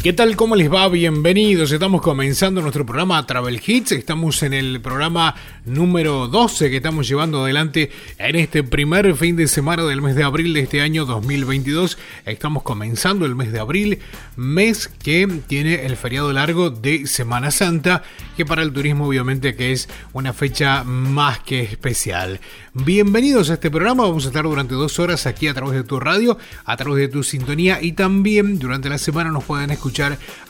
¿Qué tal? ¿Cómo les va? Bienvenidos. Estamos comenzando nuestro programa Travel Hits. Estamos en el programa número 12 que estamos llevando adelante en este primer fin de semana del mes de abril de este año 2022. Estamos comenzando el mes de abril, mes que tiene el feriado largo de Semana Santa, que para el turismo obviamente que es una fecha más que especial. Bienvenidos a este programa. Vamos a estar durante dos horas aquí a través de tu radio, a través de tu sintonía y también durante la semana nos pueden escuchar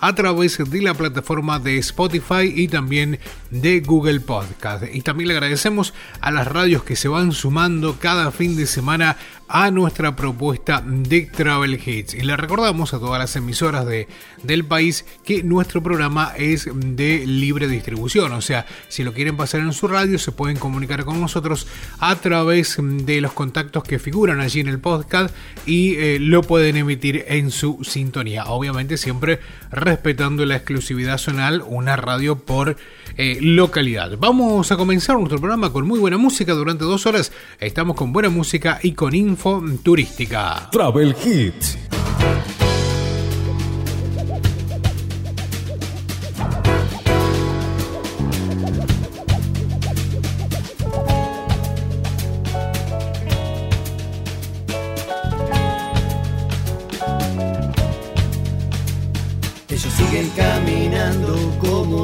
a través de la plataforma de Spotify y también de Google Podcast. Y también le agradecemos a las radios que se van sumando cada fin de semana a nuestra propuesta de Travel Hits. Y le recordamos a todas las emisoras de, del país que nuestro programa es de libre distribución. O sea, si lo quieren pasar en su radio, se pueden comunicar con nosotros a través de los contactos que figuran allí en el podcast y eh, lo pueden emitir en su sintonía. Obviamente siempre respetando la exclusividad zonal, una radio por eh, localidad. Vamos a comenzar nuestro programa con muy buena música durante dos horas. Estamos con buena música y con info turística. Travel Hits.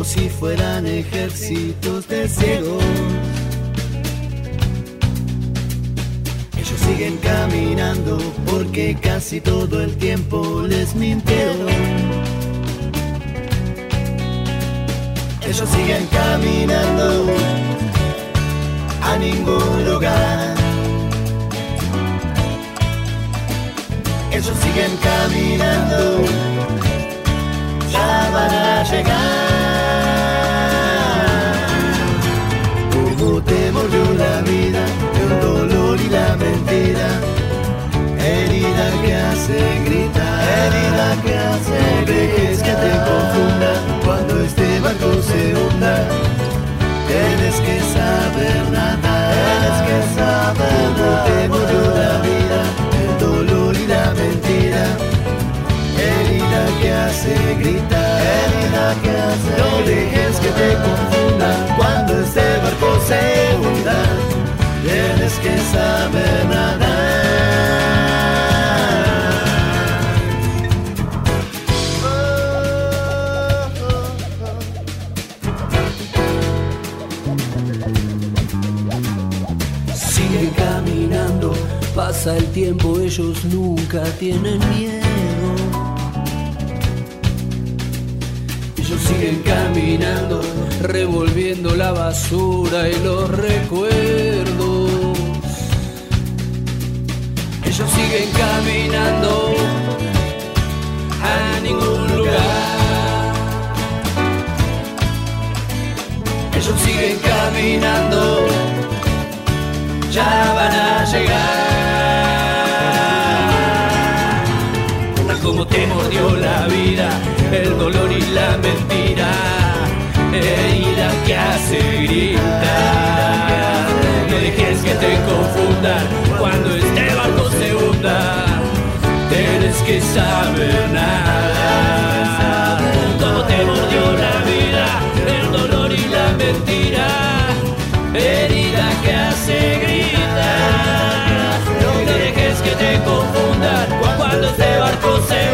Si fueran ejércitos de ciegos. Ellos siguen caminando porque casi todo el tiempo les mintieron. Ellos siguen caminando a ningún lugar. Ellos siguen caminando, ya van a llegar. Hace gritar, herida que hace no dejes que te confunda cuando este barco se hunda. Tienes que saber nadar, tienes que saber nadar. te mordió la vida, el dolor y la mentira. Herida que hace gritar, herida que hace No dejes que te confunda cuando este barco se hunda. Tienes que saber nadar. Pasa el tiempo, ellos nunca tienen miedo. Ellos siguen caminando, revolviendo la basura y los recuerdos. Ellos siguen caminando a ningún lugar. Ellos siguen caminando ya van a llegar. Mordió la vida, el dolor y la mentira, herida que hace gritar. No dejes que te confundan cuando este barco se hunda. Tienes que saber nada. Como te mordió la vida, el dolor y la mentira herida que hace gritar. No dejes que te confundan cuando este barco se hunda.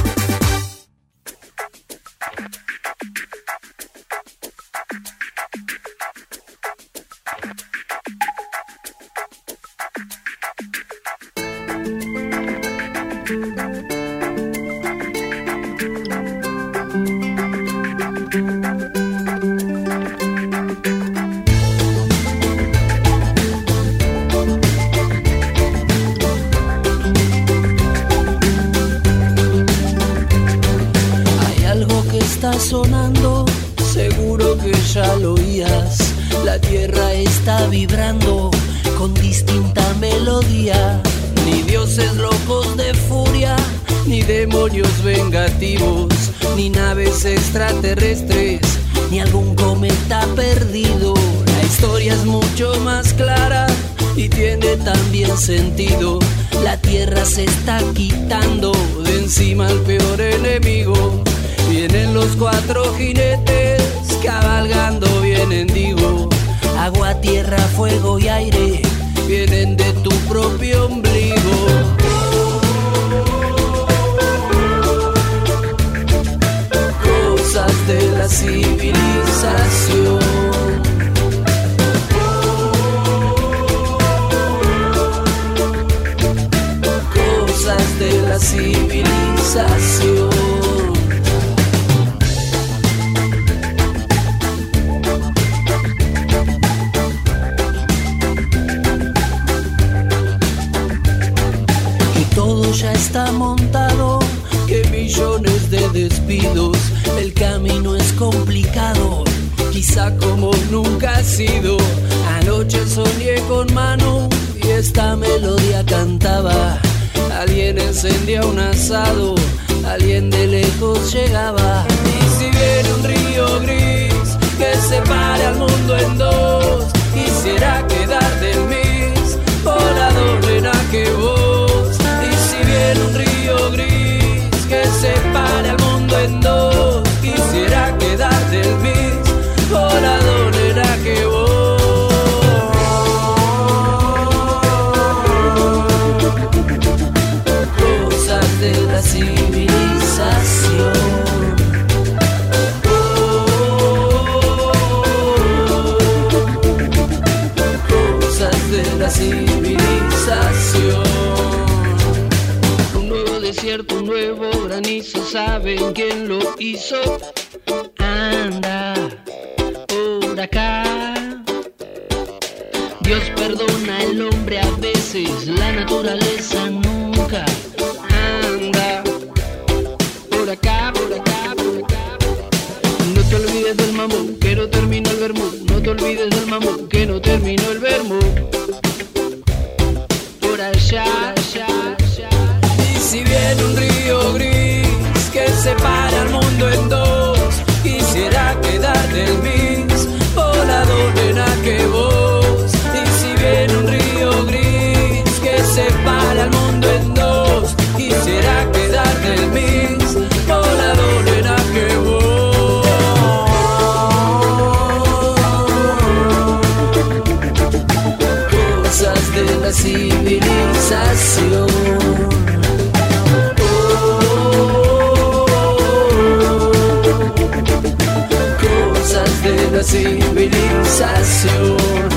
Civilización.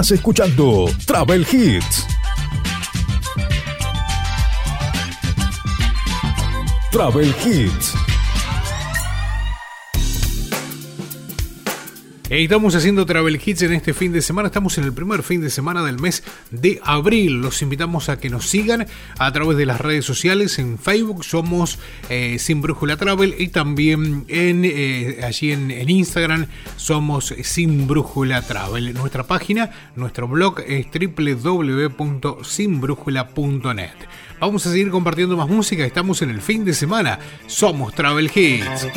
Estás escuchando Travel Hits. Travel Hits. Estamos haciendo Travel Hits en este fin de semana. Estamos en el primer fin de semana del mes de abril. Los invitamos a que nos sigan a través de las redes sociales. En Facebook somos eh, Sin Brújula Travel y también en, eh, allí en, en, Instagram somos Sin Brújula Travel. Nuestra página, nuestro blog es www.sinbrújula.net. Vamos a seguir compartiendo más música. Estamos en el fin de semana. Somos Travel Hits.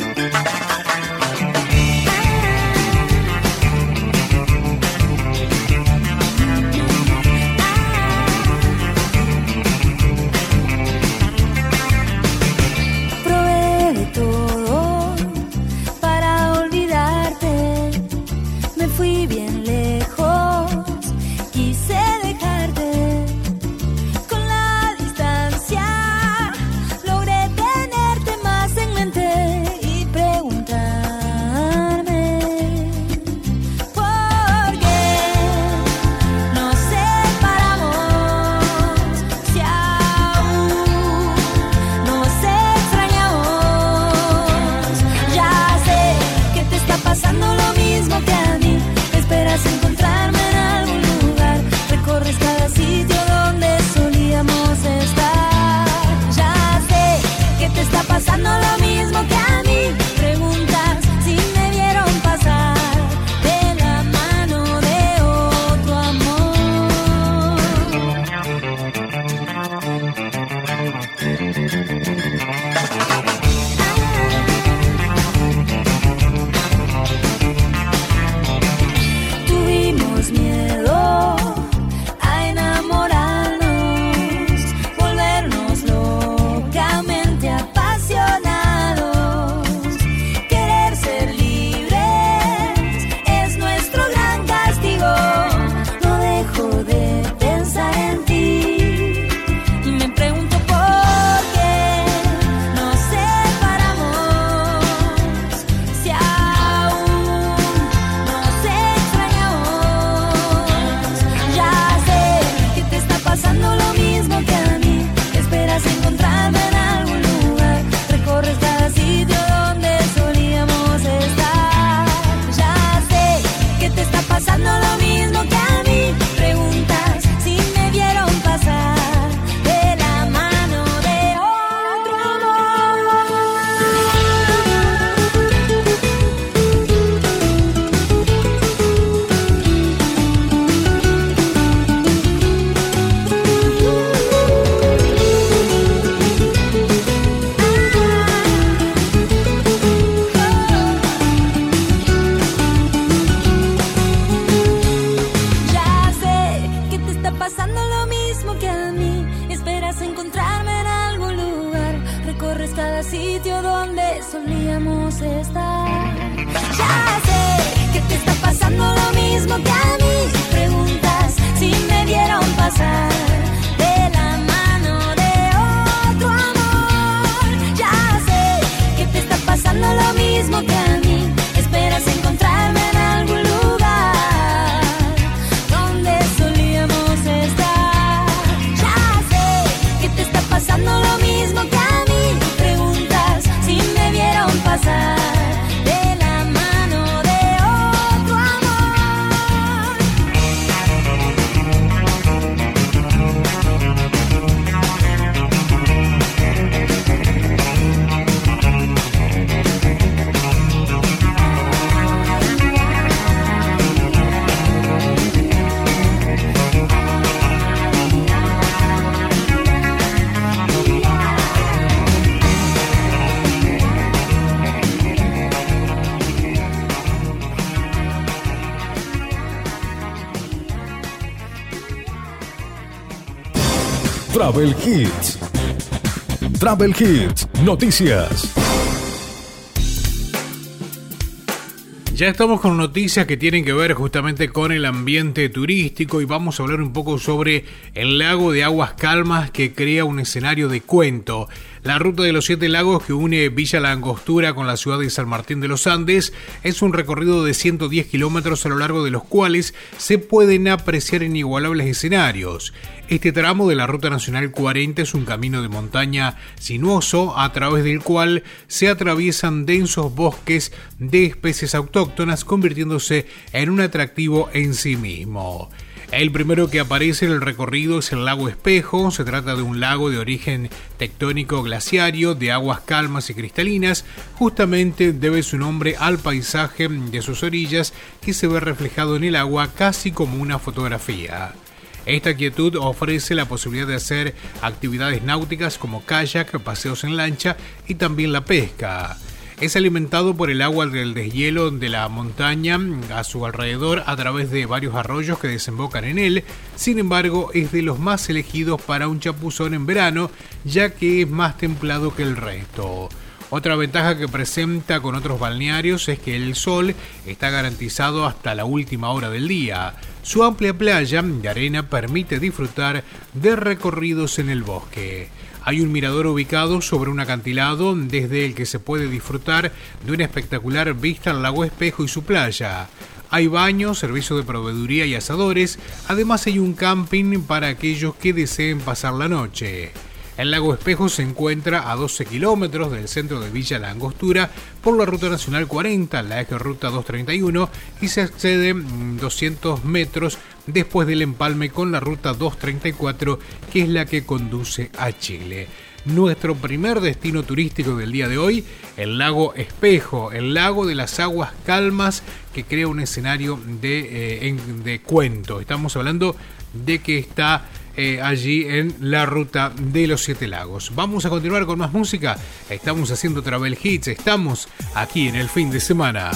Travel Hits. Travel Hits, noticias. Ya estamos con noticias que tienen que ver justamente con el ambiente turístico y vamos a hablar un poco sobre el lago de aguas calmas que crea un escenario de cuento. La ruta de los siete lagos que une Villa La Angostura con la ciudad de San Martín de los Andes es un recorrido de 110 kilómetros a lo largo de los cuales se pueden apreciar inigualables escenarios. Este tramo de la Ruta Nacional 40 es un camino de montaña sinuoso a través del cual se atraviesan densos bosques de especies autóctonas convirtiéndose en un atractivo en sí mismo. El primero que aparece en el recorrido es el lago Espejo. Se trata de un lago de origen tectónico glaciario, de aguas calmas y cristalinas. Justamente debe su nombre al paisaje de sus orillas que se ve reflejado en el agua casi como una fotografía. Esta quietud ofrece la posibilidad de hacer actividades náuticas como kayak, paseos en lancha y también la pesca. Es alimentado por el agua del deshielo de la montaña a su alrededor a través de varios arroyos que desembocan en él. Sin embargo, es de los más elegidos para un chapuzón en verano, ya que es más templado que el resto. Otra ventaja que presenta con otros balnearios es que el sol está garantizado hasta la última hora del día. Su amplia playa de arena permite disfrutar de recorridos en el bosque. Hay un mirador ubicado sobre un acantilado desde el que se puede disfrutar de una espectacular vista al lago Espejo y su playa. Hay baños, servicio de proveeduría y asadores, además hay un camping para aquellos que deseen pasar la noche. El lago Espejo se encuentra a 12 kilómetros del centro de Villa La Angostura por la Ruta Nacional 40, la eje Ruta 231, y se accede 200 metros después del empalme con la Ruta 234, que es la que conduce a Chile. Nuestro primer destino turístico del día de hoy, el lago Espejo, el lago de las aguas calmas que crea un escenario de, eh, de cuento. Estamos hablando de que está eh, allí en la ruta de los Siete Lagos. Vamos a continuar con más música. Estamos haciendo Travel Hits, estamos aquí en el fin de semana.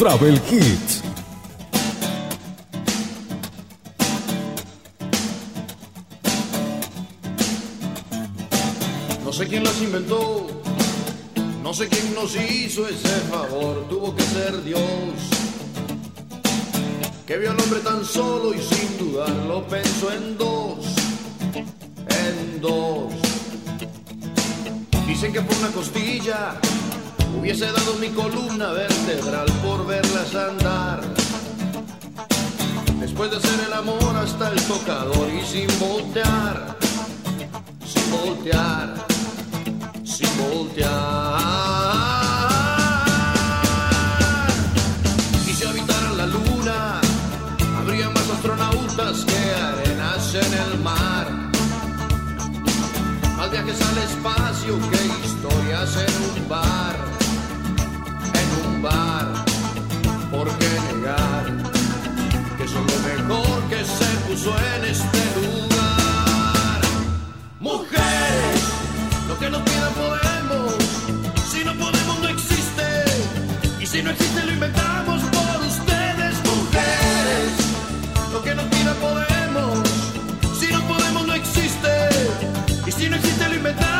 Travel Hits. No sé quién las inventó, no sé quién nos hizo ese favor, tuvo que ser Dios. Que vio al hombre tan solo y sin dudarlo pensó en dos, en dos. Dicen que por una costilla hubiese dado mi columna vertebral por verlas andar. Después de hacer el amor hasta el tocador y sin voltear, sin voltear, sin voltear. Y si habitaran la luna, habría más astronautas que arenas en el mar. Más viajes al espacio que historias en un bar, en un bar. ¿Por qué negar que son lo mejor que se puso en este lugar? Mujeres, lo que nos pidan podemos. Si no podemos, no existe. Y si no existe, lo inventamos por ustedes, mujeres. Lo que nos pidan podemos. Si no podemos, no existe. Y si no existe, lo inventamos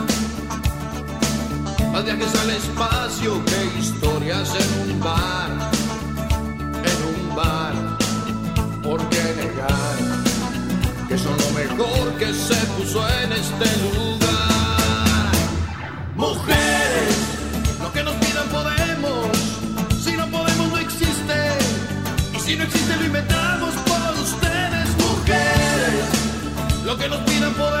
Más viajes al espacio que historias en un bar, en un bar. ¿Por qué negar que son lo mejor que se puso en este lugar? Mujeres, lo que nos pidan podemos. Si no podemos, no existe. Y si no existe, lo inventamos por ustedes, mujeres. Lo que nos pidan podemos.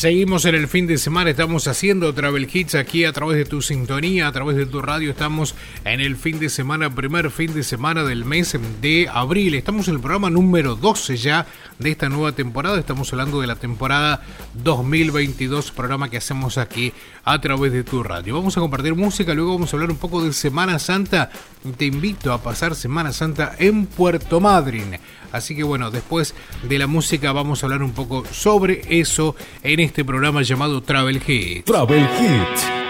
Seguimos en el fin de semana, estamos haciendo Travel Hits aquí a través de tu sintonía, a través de tu radio. Estamos en el fin de semana, primer fin de semana del mes de abril. Estamos en el programa número 12 ya de esta nueva temporada. Estamos hablando de la temporada 2022, programa que hacemos aquí a través de tu radio. Vamos a compartir música, luego vamos a hablar un poco de Semana Santa. Te invito a pasar Semana Santa en Puerto Madryn. Así que bueno, después de la música vamos a hablar un poco sobre eso en este programa llamado Travel Hits. Travel Hits.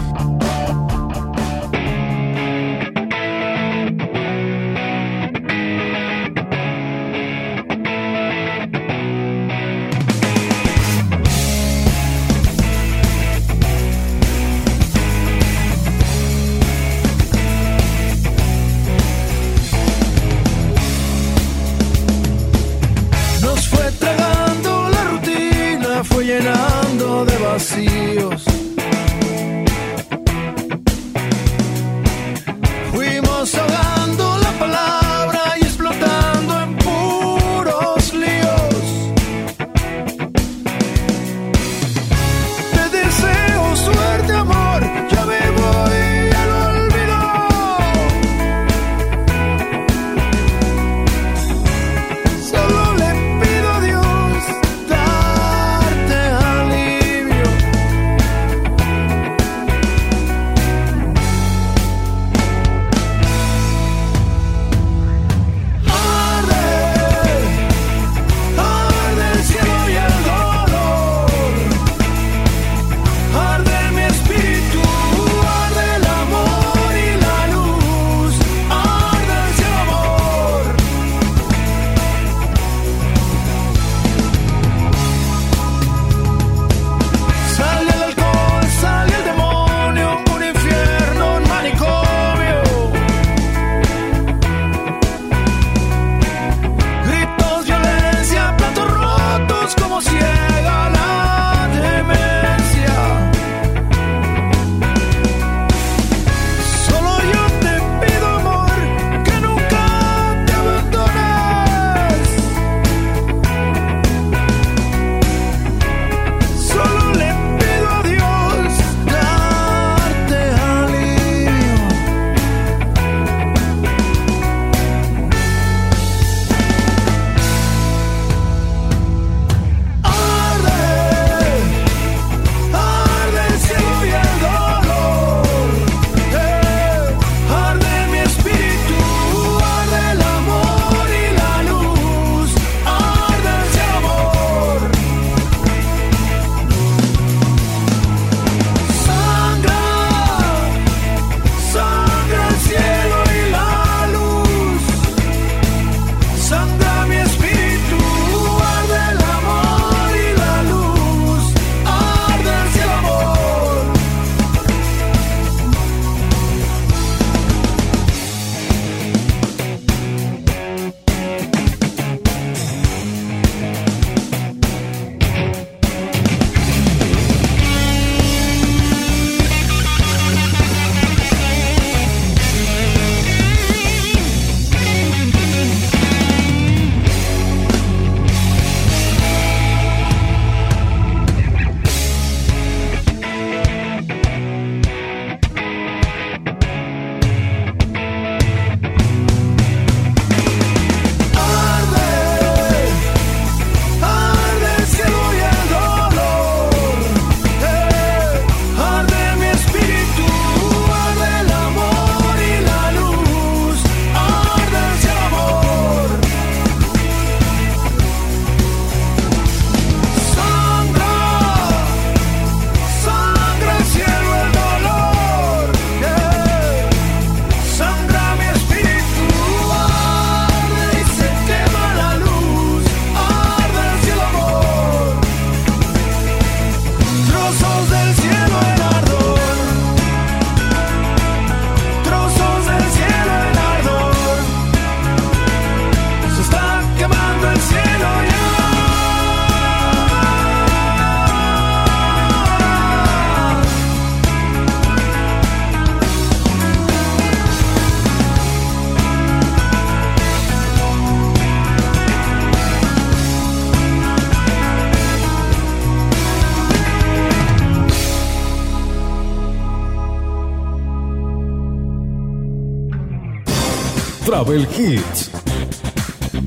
Travel Hits.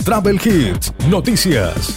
Travel Hits, noticias.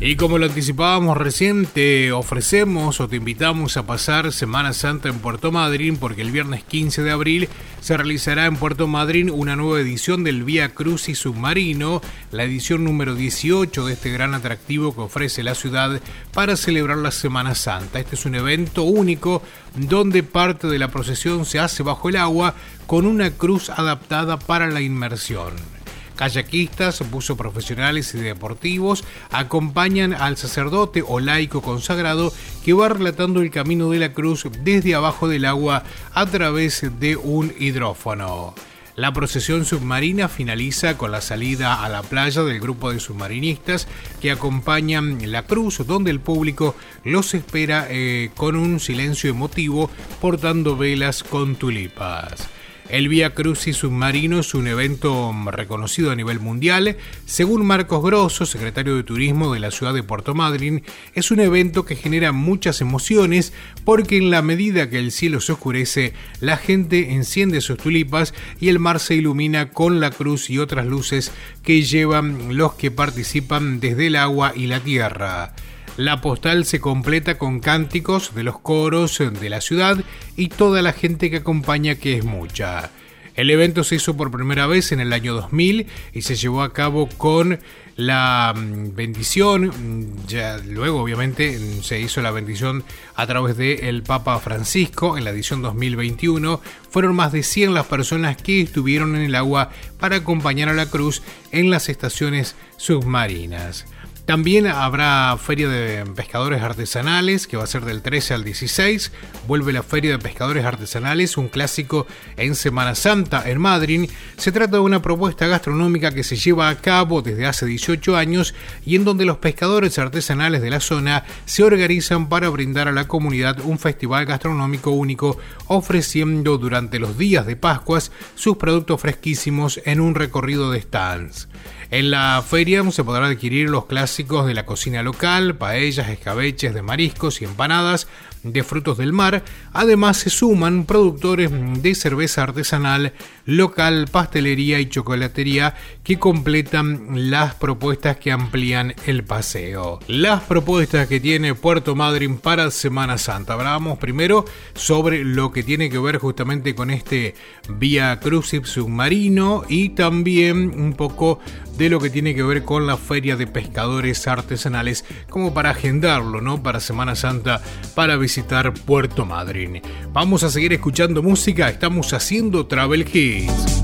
Y como lo anticipábamos recién, te ofrecemos o te invitamos a pasar Semana Santa en Puerto Madryn porque el viernes 15 de abril se realizará en Puerto Madryn una nueva edición del Vía y Submarino, la edición número 18 de este gran atractivo que ofrece la ciudad para celebrar la Semana Santa. Este es un evento único donde parte de la procesión se hace bajo el agua con una cruz adaptada para la inmersión. Kayakistas, buzos profesionales y deportivos acompañan al sacerdote o laico consagrado que va relatando el camino de la cruz desde abajo del agua a través de un hidrófono. La procesión submarina finaliza con la salida a la playa del grupo de submarinistas que acompañan la cruz, donde el público los espera eh, con un silencio emotivo portando velas con tulipas. El Via Crucis Submarino es un evento reconocido a nivel mundial. Según Marcos Grosso, secretario de Turismo de la ciudad de Puerto Madryn, es un evento que genera muchas emociones porque en la medida que el cielo se oscurece, la gente enciende sus tulipas y el mar se ilumina con la cruz y otras luces que llevan los que participan desde el agua y la tierra. La postal se completa con cánticos de los coros de la ciudad y toda la gente que acompaña que es mucha. El evento se hizo por primera vez en el año 2000 y se llevó a cabo con la mm, bendición, mm, ya luego obviamente mm, se hizo la bendición a través de el Papa Francisco en la edición 2021. Fueron más de 100 las personas que estuvieron en el agua para acompañar a la cruz en las estaciones submarinas. También habrá Feria de Pescadores Artesanales, que va a ser del 13 al 16. Vuelve la Feria de Pescadores Artesanales, un clásico en Semana Santa en Madrid. Se trata de una propuesta gastronómica que se lleva a cabo desde hace 18 años y en donde los pescadores artesanales de la zona se organizan para brindar a la comunidad un festival gastronómico único, ofreciendo durante los días de Pascuas sus productos fresquísimos en un recorrido de stands. En la feria se podrán adquirir los clásicos de la cocina local, paellas, escabeches de mariscos y empanadas, de frutos del mar. Además se suman productores de cerveza artesanal, local, pastelería y chocolatería que completan las propuestas que amplían el paseo. Las propuestas que tiene Puerto Madryn para Semana Santa. Hablamos primero sobre lo que tiene que ver justamente con este vía crucis submarino y también un poco de lo que tiene que ver con la feria de pescadores artesanales como para agendarlo, ¿no? Para Semana Santa, para visitar Puerto Madryn. Vamos a seguir escuchando música, estamos haciendo Travel Hits.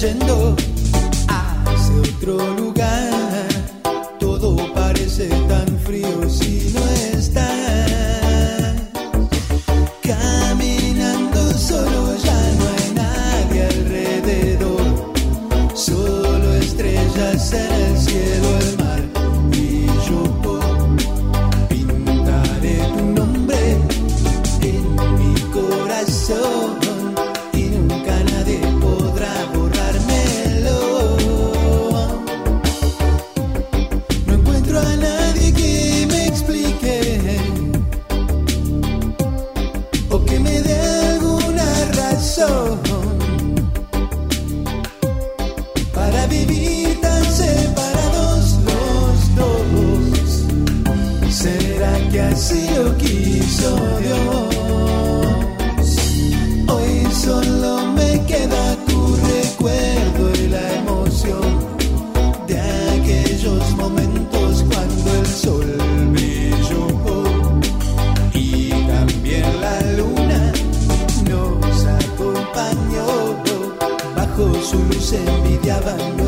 Yendo hacia otro lugar. heaven.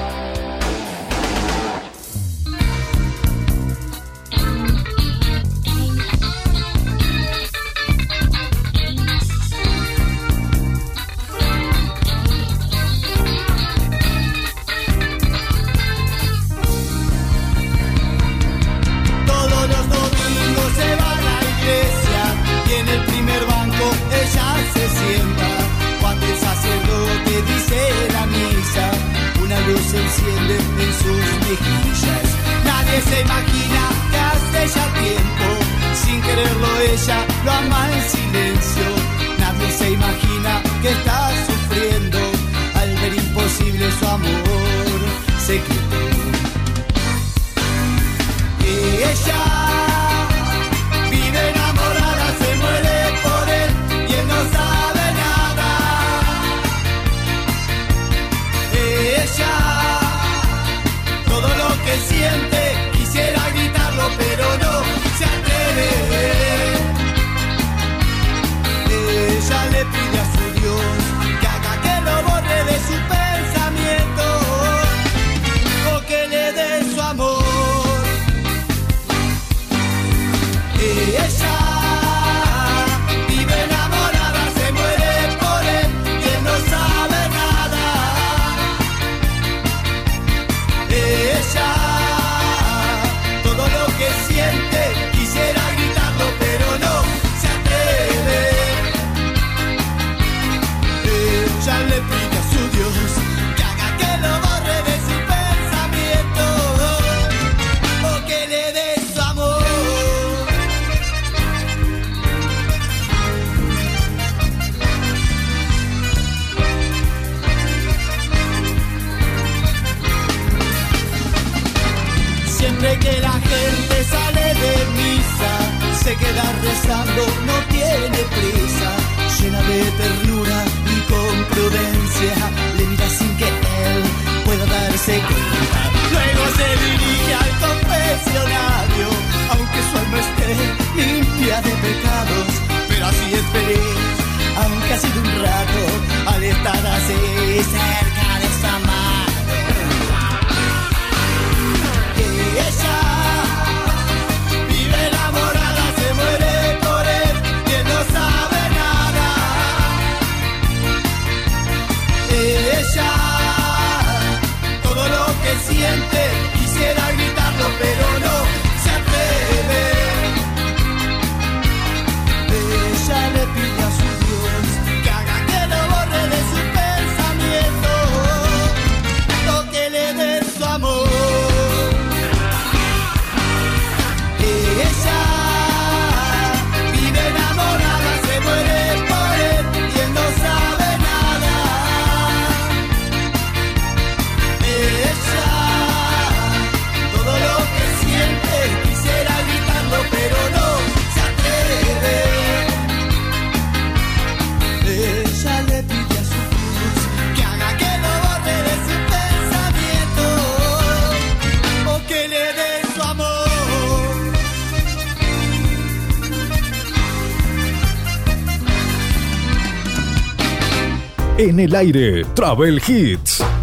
El aire, Travel Hits.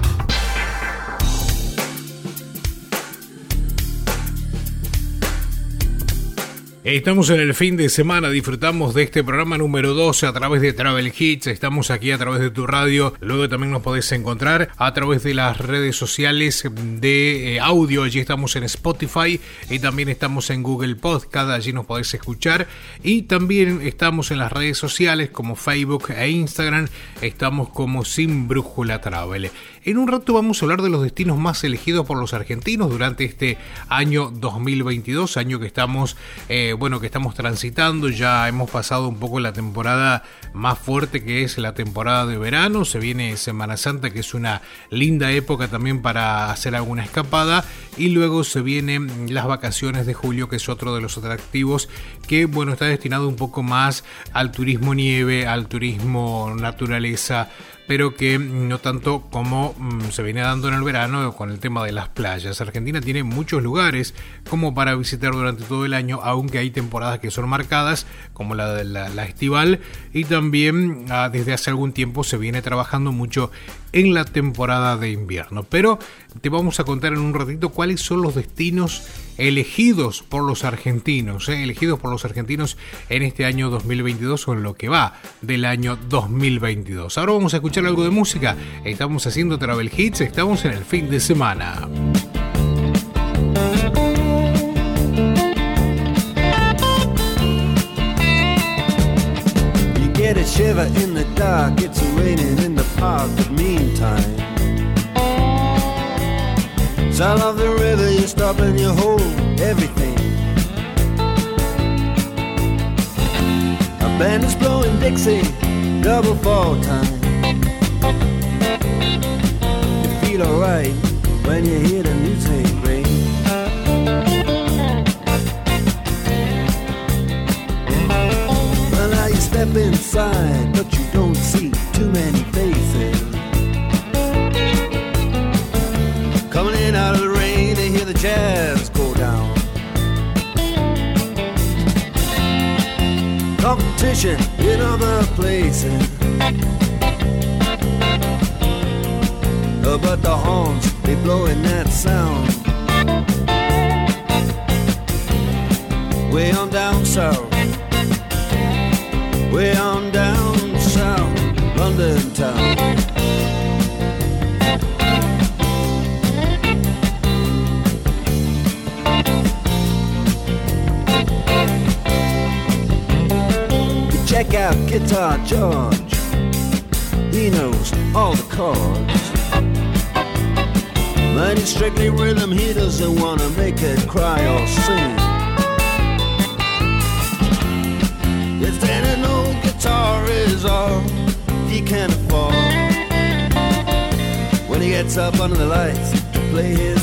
Estamos en el fin de semana, disfrutamos de este programa número 12 a través de Travel Hits, estamos aquí a través de tu radio, luego también nos podés encontrar a través de las redes sociales de eh, audio, allí estamos en Spotify y también estamos en Google Podcast, allí nos podés escuchar. Y también estamos en las redes sociales como Facebook e Instagram, estamos como Sin Brújula Travel. En un rato vamos a hablar de los destinos más elegidos por los argentinos durante este año 2022, año que estamos, eh, bueno, que estamos transitando. Ya hemos pasado un poco la temporada más fuerte que es la temporada de verano. Se viene Semana Santa, que es una linda época también para hacer alguna escapada. y luego se vienen las vacaciones de julio, que es otro de los atractivos que, bueno, está destinado un poco más al turismo nieve, al turismo naturaleza, pero que no tanto como mm, se viene dando en el verano con el tema de las playas. Argentina tiene muchos lugares como para visitar durante todo el año, aunque hay temporadas que son marcadas, como la de la, estival, y también ah, desde hace algún tiempo se viene trabajando mucho en la temporada de invierno. Pero te vamos a contar en un ratito cuáles son los destinos elegidos por los argentinos, ¿eh? elegidos por los argentinos en este año 2022 o en lo que va del año 2022. Ahora vamos a escuchar algo de música. Estamos haciendo Travel Hits, estamos en el fin de semana. In but meantime. Sound of the river, you stop and you hold everything. A band is blowing Dixie, double fall time. You feel alright when you hear the music ring. Well, now you step inside, but you don't see too many faces. In out of the rain to hear the jazz go down. Competition in other places. Uh, But the horns, they blowing that sound. Way on down south. Way on down south, London town. Check out Guitar George. He knows all the chords. But it's strictly rhythm, he doesn't wanna make it cry or sing. If then an old guitar is all he can afford When he gets up under the lights to play his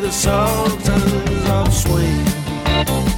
the Sultans of Swing.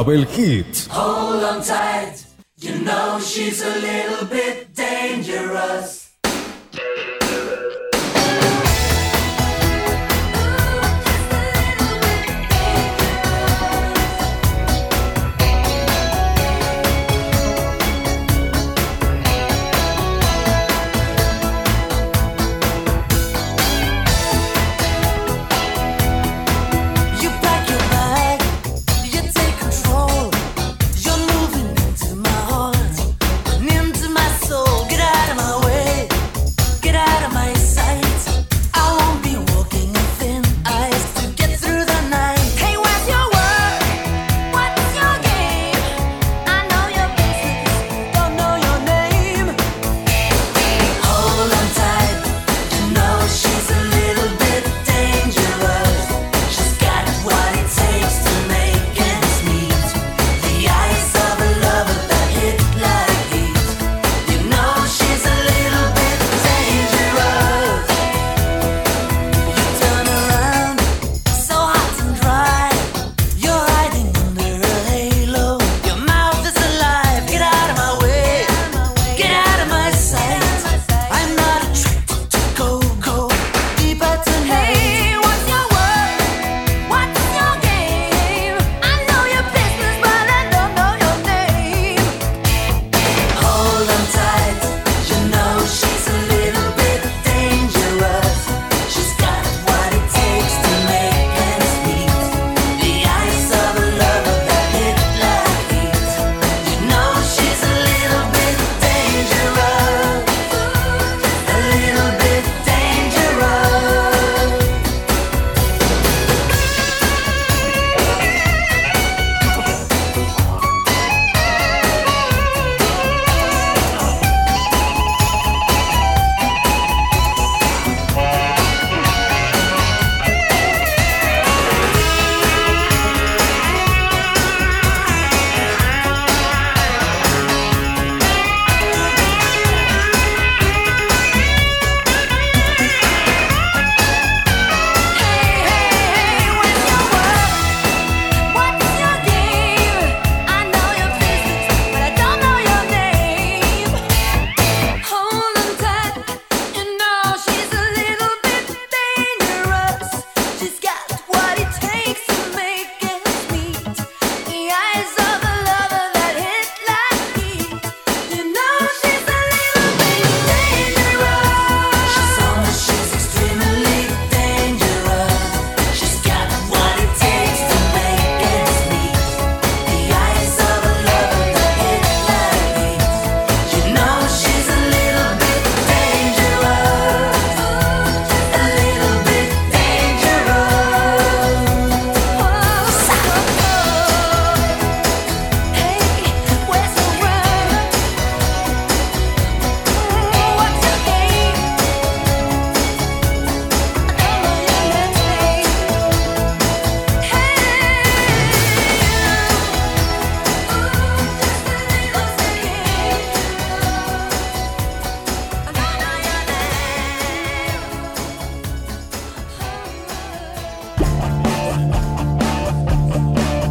Travel Hit.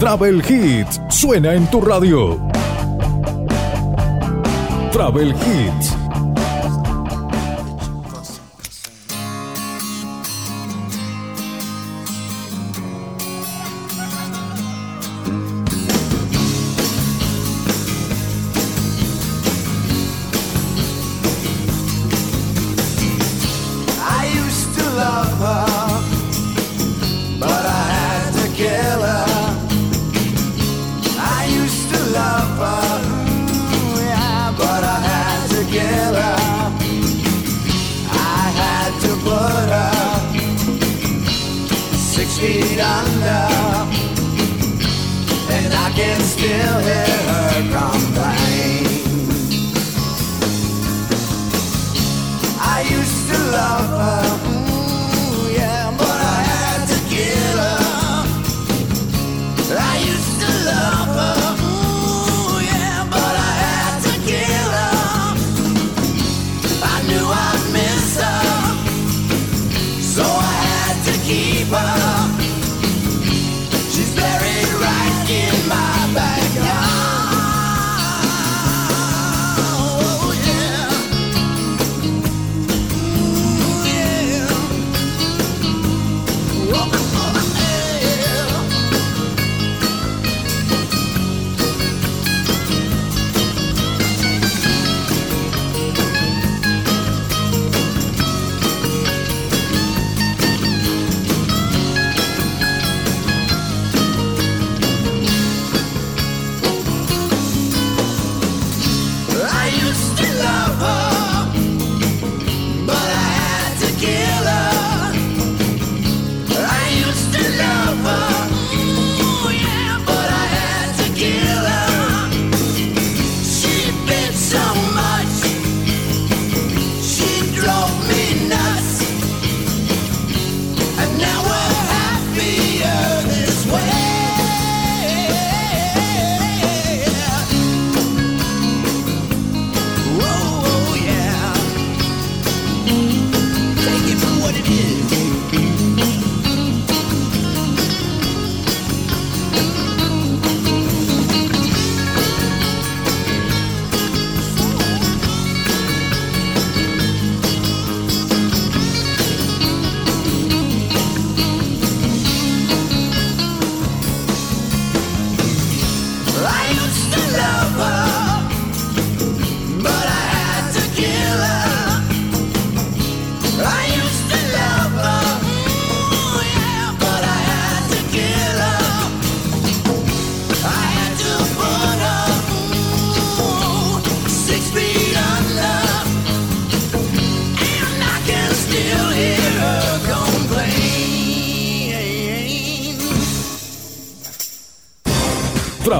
Travel Hits suena en tu radio. Travel Hits.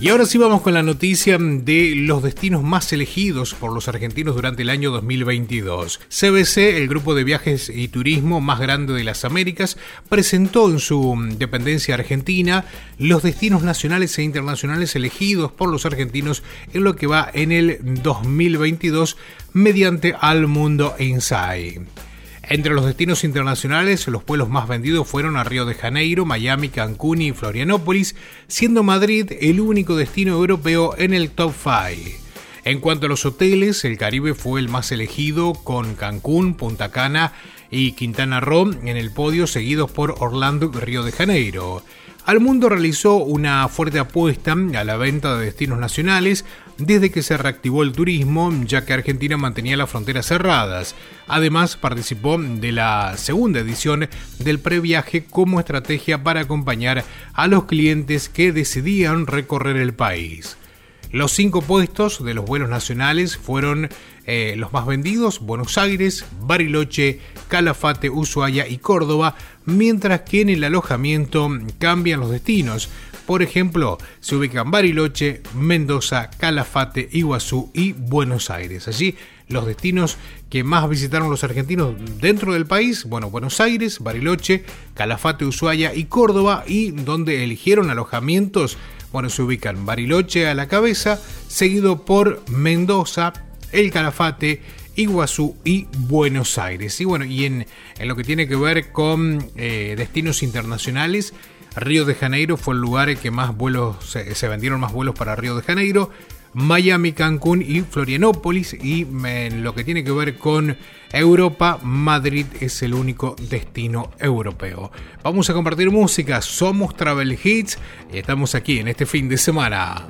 Y ahora sí vamos con la noticia de los destinos más elegidos por los argentinos durante el año 2022. CBC, el grupo de viajes y turismo más grande de las Américas, presentó en su dependencia argentina los destinos nacionales e internacionales elegidos por los argentinos en lo que va en el 2022 mediante Al Mundo Insight. Entre los destinos internacionales, los vuelos más vendidos fueron a Río de Janeiro, Miami, Cancún y Florianópolis, siendo Madrid el único destino europeo en el top 5. En cuanto a los hoteles, el Caribe fue el más elegido, con Cancún, Punta Cana y Quintana Roo en el podio, seguidos por Orlando y Río de Janeiro. Al Mundo realizó una fuerte apuesta a la venta de destinos nacionales desde que se reactivó el turismo, ya que Argentina mantenía las fronteras cerradas. Además, participó de la segunda edición del previaje como estrategia para acompañar a los clientes que decidían recorrer el país. Los cinco puestos de los vuelos nacionales fueron eh, los más vendidos, Buenos Aires, Bariloche, Calafate, Ushuaia y Córdoba, mientras que en el alojamiento cambian los destinos. Por ejemplo, se ubican Bariloche, Mendoza, Calafate, Iguazú y Buenos Aires. Allí los destinos que más visitaron los argentinos dentro del país, bueno, Buenos Aires, Bariloche, Calafate, Ushuaia y Córdoba, y donde eligieron alojamientos, bueno, se ubican Bariloche a la cabeza, seguido por Mendoza, El Calafate, Iguazú y Buenos Aires. Y bueno, y en, en lo que tiene que ver con eh, destinos internacionales, Río de Janeiro fue el lugar en que más vuelos, se, se vendieron más vuelos para Río de Janeiro. Miami, Cancún y Florianópolis. Y en lo que tiene que ver con Europa, Madrid es el único destino europeo. Vamos a compartir música, somos Travel Hits y estamos aquí en este fin de semana.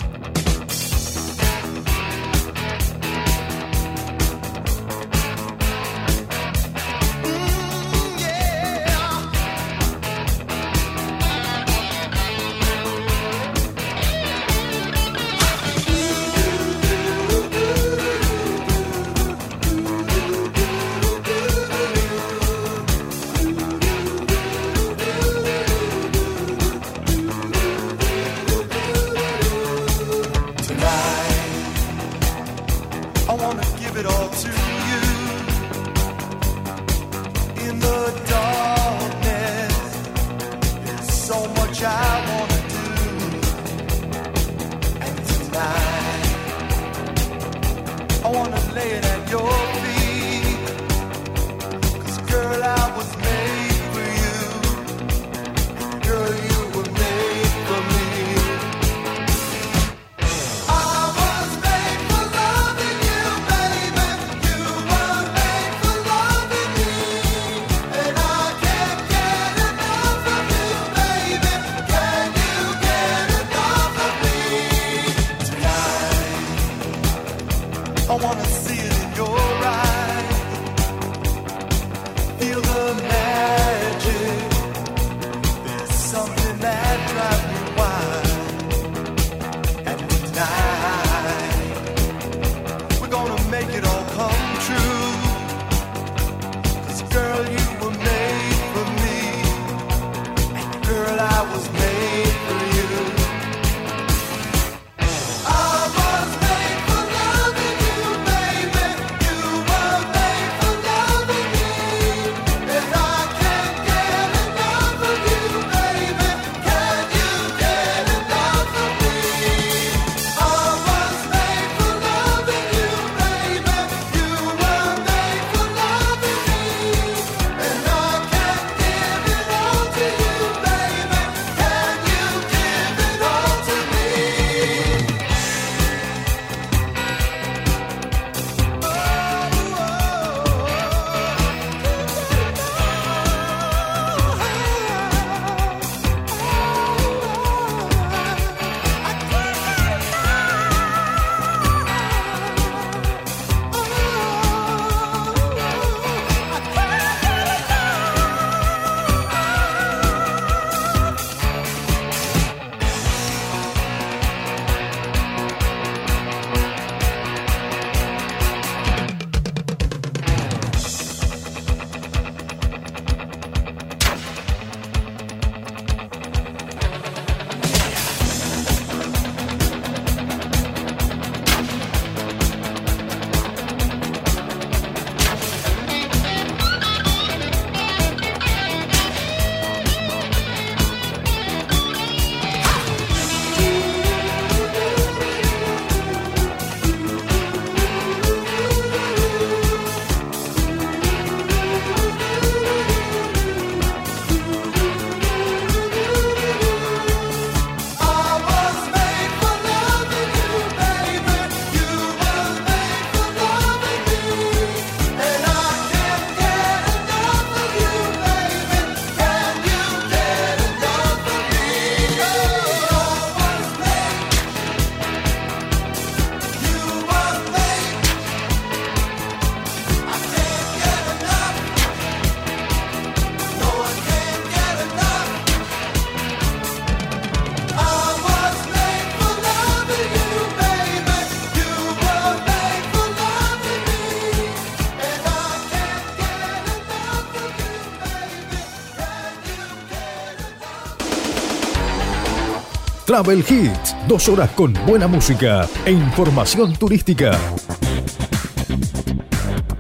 Travel Hits, dos horas con buena música e información turística.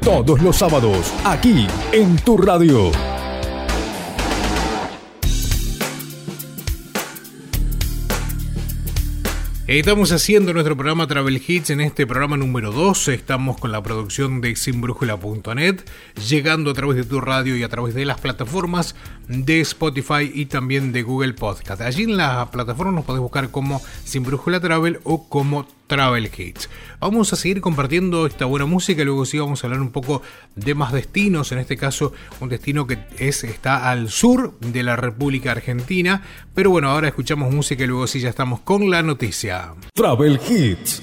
Todos los sábados, aquí en tu radio. Estamos haciendo nuestro programa Travel Hits en este programa número 12. Estamos con la producción de sinbrújula.net, llegando a través de tu radio y a través de las plataformas de Spotify y también de Google Podcast. Allí en la plataforma nos podés buscar como Sin Brújula Travel o como Travel Hits. Vamos a seguir compartiendo esta buena música luego sí vamos a hablar un poco de más destinos, en este caso un destino que es, está al sur de la República Argentina, pero bueno, ahora escuchamos música y luego sí ya estamos con la noticia. Travel Hits.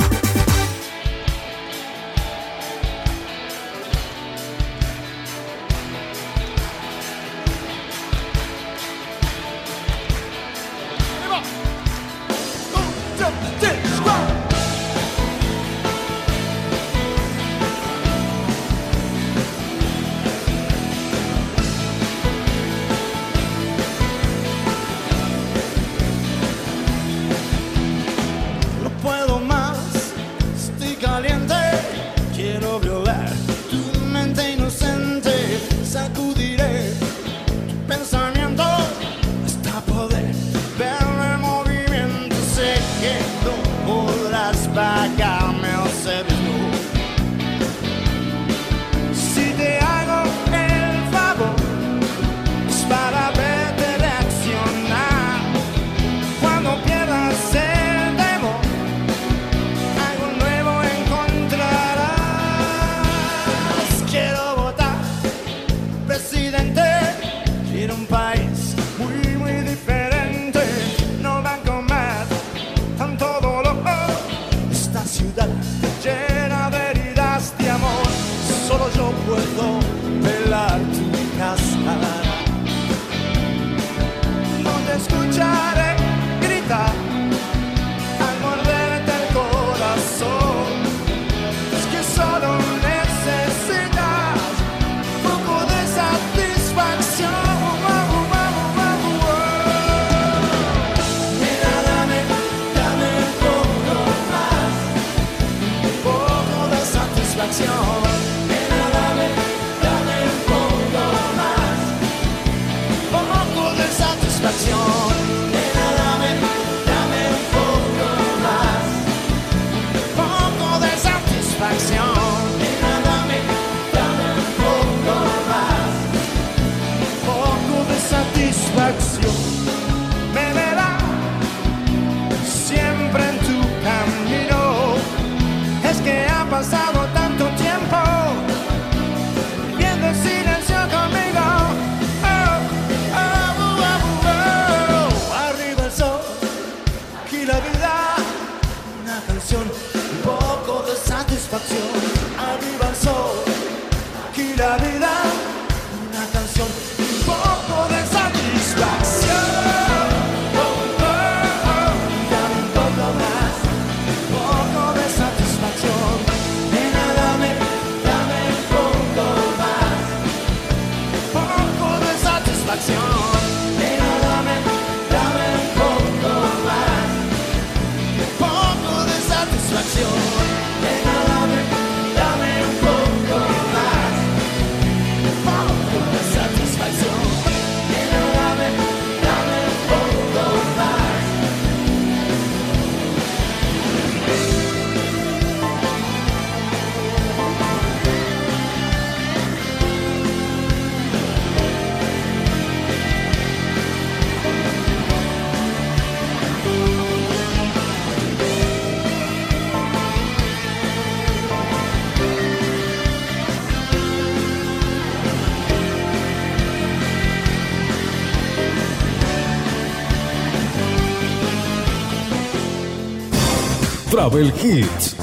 Travel Hits.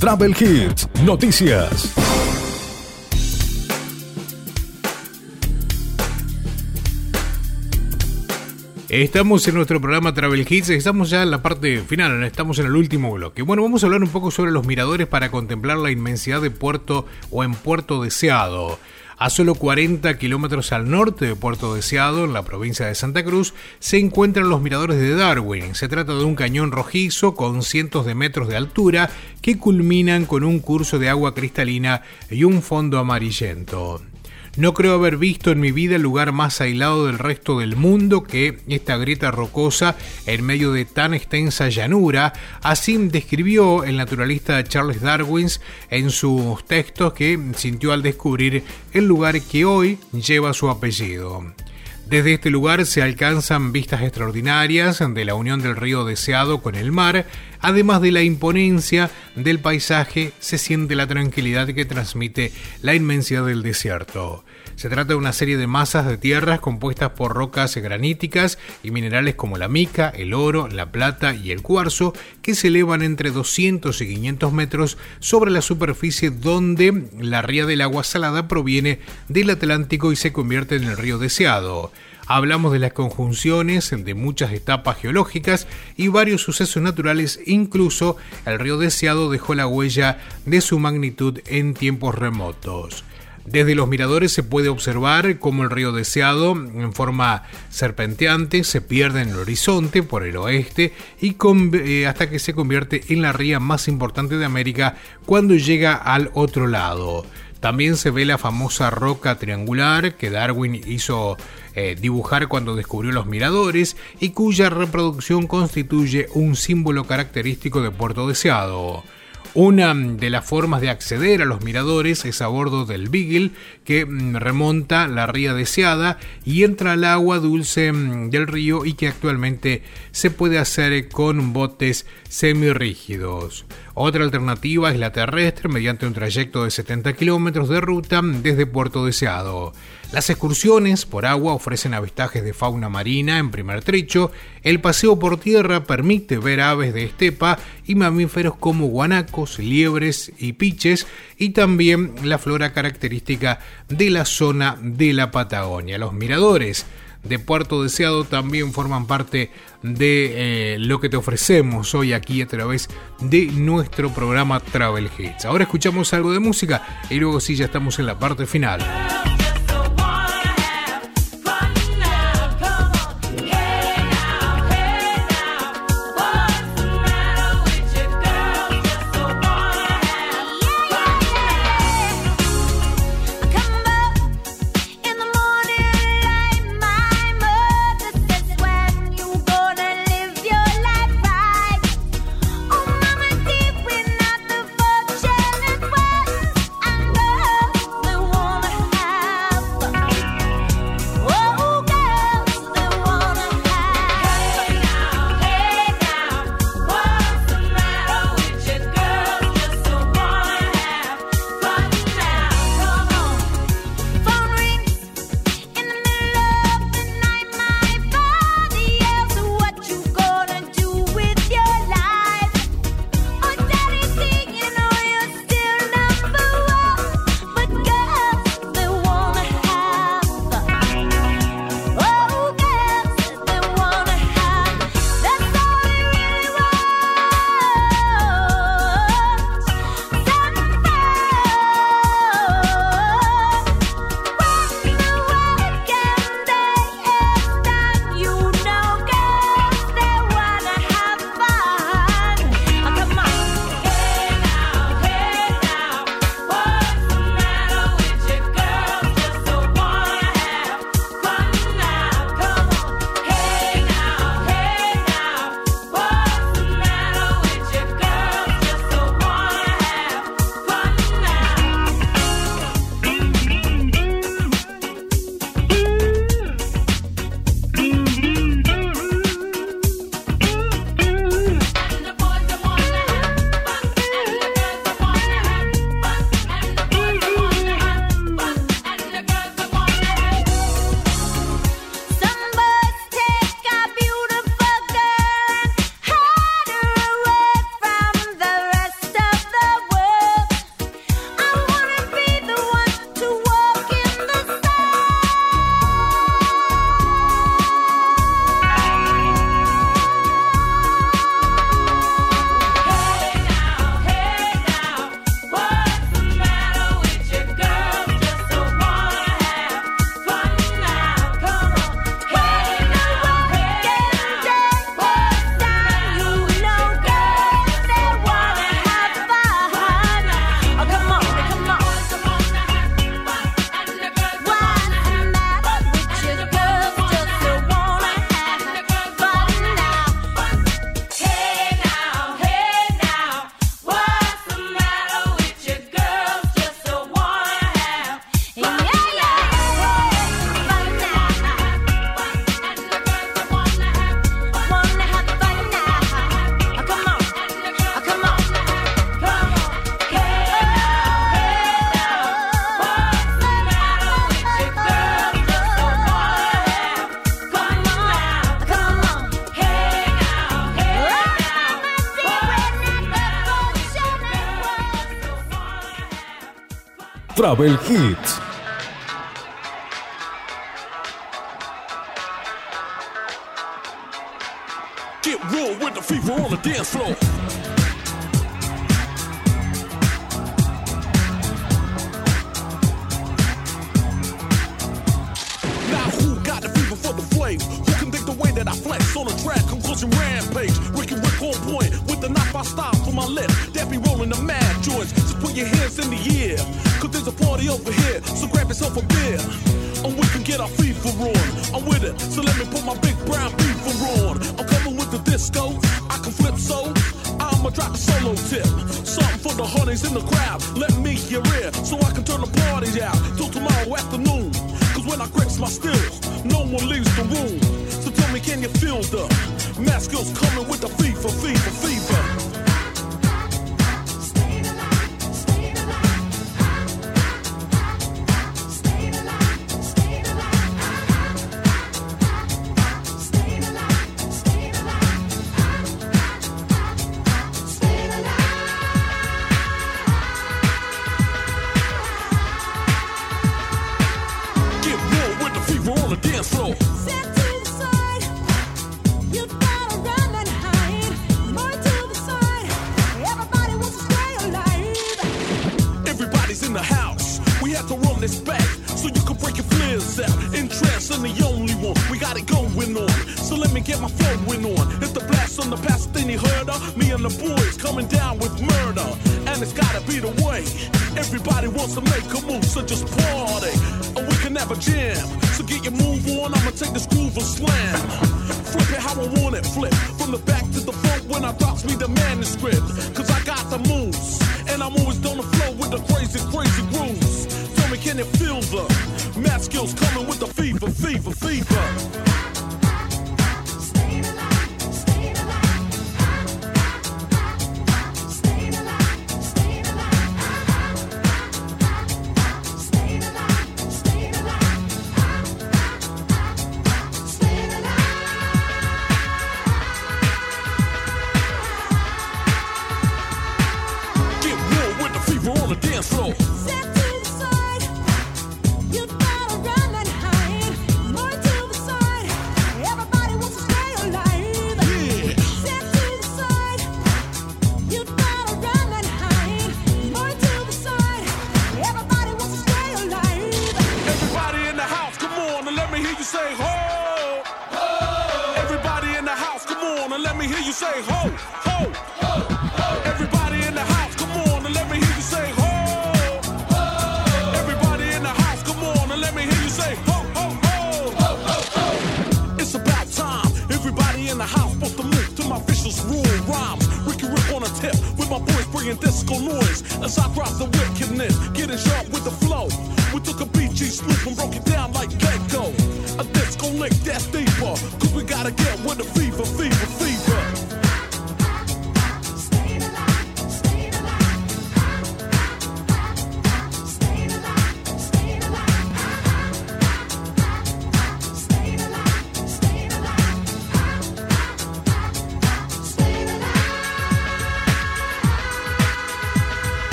Travel Hits, noticias. Estamos en nuestro programa Travel Hits, estamos ya en la parte final, estamos en el último bloque. Bueno, vamos a hablar un poco sobre los miradores para contemplar la inmensidad de Puerto o en Puerto Deseado. A solo 40 kilómetros al norte de Puerto Deseado, en la provincia de Santa Cruz, se encuentran los miradores de Darwin. Se trata de un cañón rojizo con cientos de metros de altura que culminan con un curso de agua cristalina y un fondo amarillento. No creo haber visto en mi vida el lugar más aislado del resto del mundo que esta grieta rocosa en medio de tan extensa llanura, así describió el naturalista Charles Darwin en sus textos que sintió al descubrir el lugar que hoy lleva su apellido. Desde este lugar se alcanzan vistas extraordinarias de la unión del río Deseado con el mar, Además de la imponencia del paisaje, se siente la tranquilidad que transmite la inmensidad del desierto. Se trata de una serie de masas de tierras compuestas por rocas graníticas y minerales como la mica, el oro, la plata y el cuarzo, que se elevan entre 200 y 500 metros sobre la superficie donde la ría del agua salada proviene del Atlántico y se convierte en el río deseado. Hablamos de las conjunciones de muchas etapas geológicas y varios sucesos naturales, incluso el río deseado dejó la huella de su magnitud en tiempos remotos. Desde los miradores se puede observar cómo el río deseado, en forma serpenteante, se pierde en el horizonte por el oeste y eh, hasta que se convierte en la ría más importante de América cuando llega al otro lado. También se ve la famosa roca triangular que Darwin hizo eh, dibujar cuando descubrió los miradores y cuya reproducción constituye un símbolo característico de Puerto Deseado. Una de las formas de acceder a los miradores es a bordo del Beagle que mm, remonta la ría deseada y entra al agua dulce mm, del río y que actualmente se puede hacer con botes semirrígidos. Otra alternativa es la terrestre mediante un trayecto de 70 kilómetros de ruta desde Puerto Deseado. Las excursiones por agua ofrecen avistajes de fauna marina en primer trecho, el paseo por tierra permite ver aves de estepa y mamíferos como guanacos, liebres y piches y también la flora característica de la zona de la Patagonia. Los miradores de Puerto Deseado también forman parte de eh, lo que te ofrecemos hoy aquí a través de nuestro programa Travel Hits. Ahora escuchamos algo de música y luego sí ya estamos en la parte final. so just pull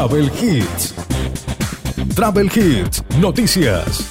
Travel Hits. Travel Hits, noticias.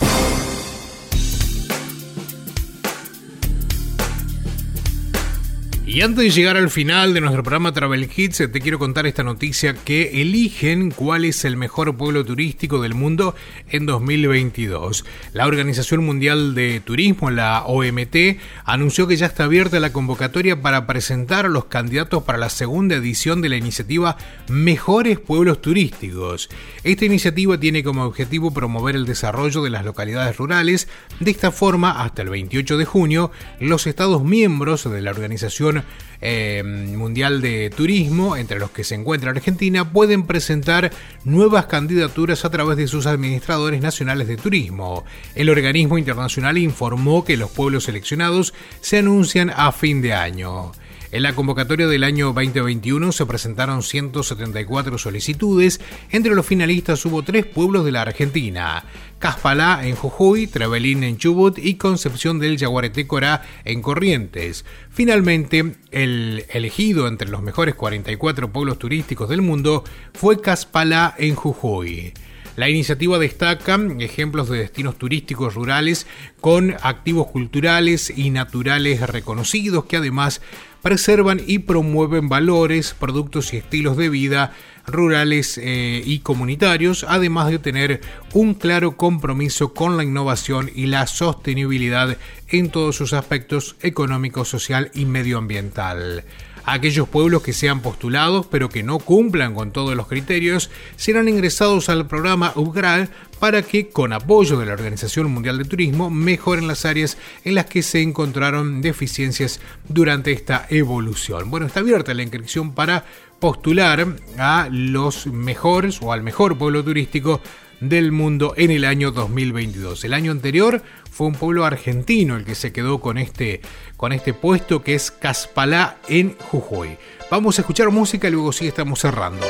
Y antes de llegar al final de nuestro programa Travel Hits, eh, te quiero contar esta noticia que eligen cuál es el mejor pueblo turístico del mundo en 2022. La Organización Mundial de Turismo, la OMT, anunció que ya está abierta la convocatoria para presentar a los candidatos para la segunda edición de la iniciativa Mejores Pueblos Turísticos. Esta iniciativa tiene como objetivo promover el desarrollo de las localidades rurales. De esta forma, hasta el 28 de junio, los Estados miembros de la Organización eh, Mundial de Turismo, entre los que se encuentra Argentina, pueden presentar nuevas candidaturas a través de sus administradores Nacionales de Turismo. El organismo internacional informó que los pueblos seleccionados se anuncian a fin de año. En la convocatoria del año 2021 se presentaron 174 solicitudes. Entre los finalistas hubo tres pueblos de la Argentina: Caspalá en Jujuy, Travelín en Chubut y Concepción del Yaguaretécora en Corrientes. Finalmente, el elegido entre los mejores 44 pueblos turísticos del mundo fue Caspalá en Jujuy. La iniciativa destaca ejemplos de destinos turísticos rurales con activos culturales y naturales reconocidos que además preservan y promueven valores, productos y estilos de vida rurales eh, y comunitarios, además de tener un claro compromiso con la innovación y la sostenibilidad en todos sus aspectos económico, social y medioambiental. Aquellos pueblos que sean postulados pero que no cumplan con todos los criterios serán ingresados al programa UGRAL para que, con apoyo de la Organización Mundial de Turismo, mejoren las áreas en las que se encontraron deficiencias durante esta evolución. Bueno, está abierta la inscripción para postular a los mejores o al mejor pueblo turístico del mundo en el año 2022. El año anterior fue un pueblo argentino el que se quedó con este, con este puesto que es Caspalá en Jujuy. Vamos a escuchar música y luego sí estamos cerrando.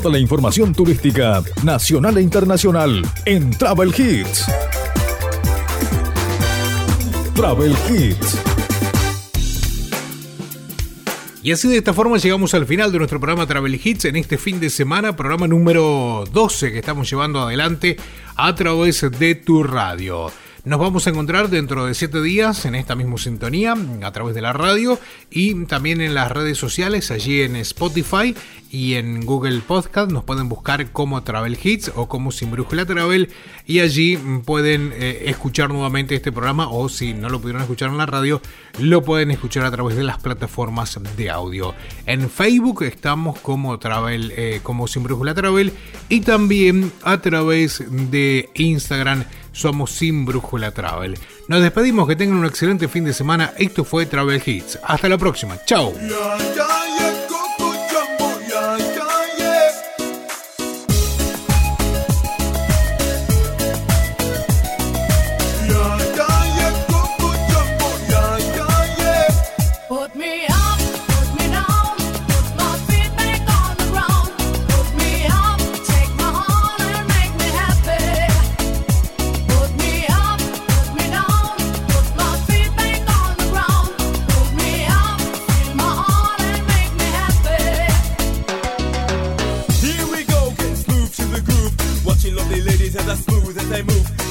Toda la información turística, nacional e internacional, en Travel Hits. Travel Hits. Y así de esta forma llegamos al final de nuestro programa Travel Hits en este fin de semana, programa número 12 que estamos llevando adelante a través de tu radio. Nos vamos a encontrar dentro de siete días en esta misma sintonía a través de la radio y también en las redes sociales, allí en Spotify y en Google Podcast. Nos pueden buscar como Travel Hits o como Sin Brújula Travel y allí pueden eh, escuchar nuevamente este programa o si no lo pudieron escuchar en la radio, lo pueden escuchar a través de las plataformas de audio. En Facebook estamos como Travel, eh, como Sin Brújula Travel y también a través de Instagram somos Sin Brújula Travel. Nos despedimos, que tengan un excelente fin de semana. Esto fue Travel Hits. Hasta la próxima. Chao.